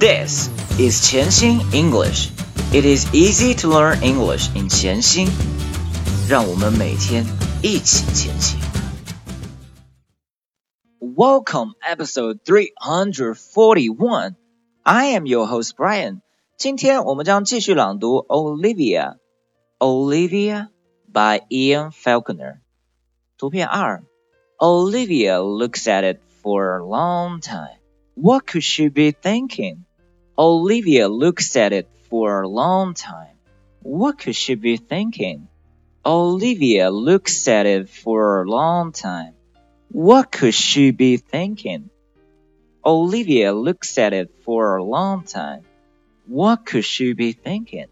This is 潜心 English. It is easy to learn English in 潜心。让我们每天一起前行。Welcome, episode 341. I am your host Brian. 今天我们将继续朗读 Olivia. Olivia by Ian Falconer. 图片二 Olivia looks at it for a long time. What could she be thinking? Olivia looks at it for a long time. What could she be thinking? Olivia looks at it for a long time. What could she be thinking? Olivia looks at it for a long time. What could she be thinking?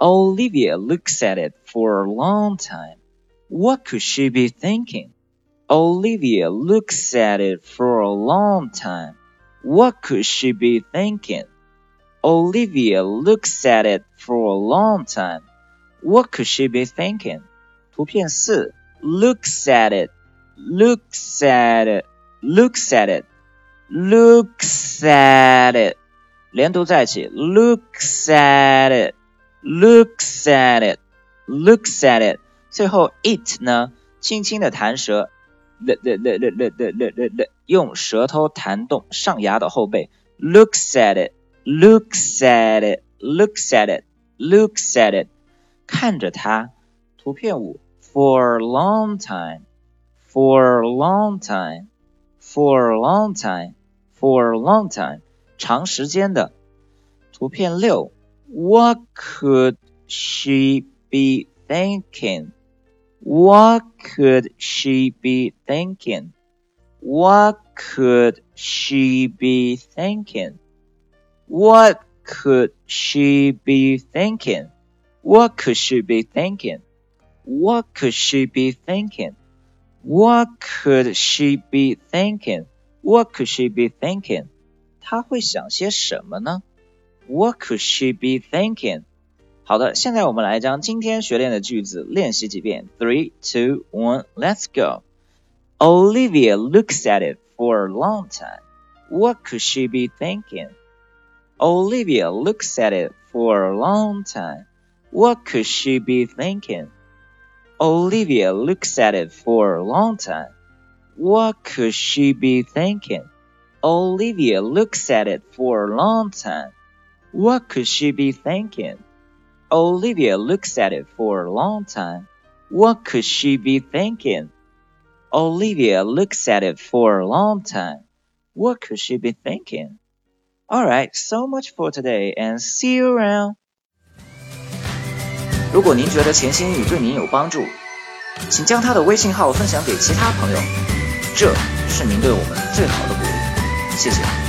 Olivia looks at it for a long time. What could she be thinking? Olivia looks at it for a long time. What could she be thinking? olivia looks at it for a long time what could she be thinking 图片四 looks at it looks at it looks at it looks at it 连读在一起 looks at it looks at it looks at it 最后 it 呢轻轻地弹舌略略略略略略略略略用舌头弹动上牙的后背 looks at it looks at it, looks at it, looks at it，看着它。图片五。for a long time, for a long time, for a long time, for a long time，长时间的。图片六，What could she be thinking? What could she be thinking? What could she be thinking? What could she be thinking? What could she be thinking? What could she be thinking? What could she be thinking? What could she be thinking? 她会想些什么呢？What could she be thinking? 好的，现在我们来将今天学练的句子练习几遍。Three, two, one, let's go. Olivia looks at it for a long time. What could she be thinking? Olivia looks at it for a long time. What could she be thinking? Olivia looks at it for a long time. What could she be thinking? Olivia looks at it for a long time. What could she be thinking? Olivia looks at it for a long time. What could she be thinking? Olivia looks at it for a long time. What could she be thinking? All right, so much for today and see you around. 如果您觉得钱新宇对您有帮助，请将他的微信号分享给其他朋友，这是您对我们最好的鼓励。谢谢。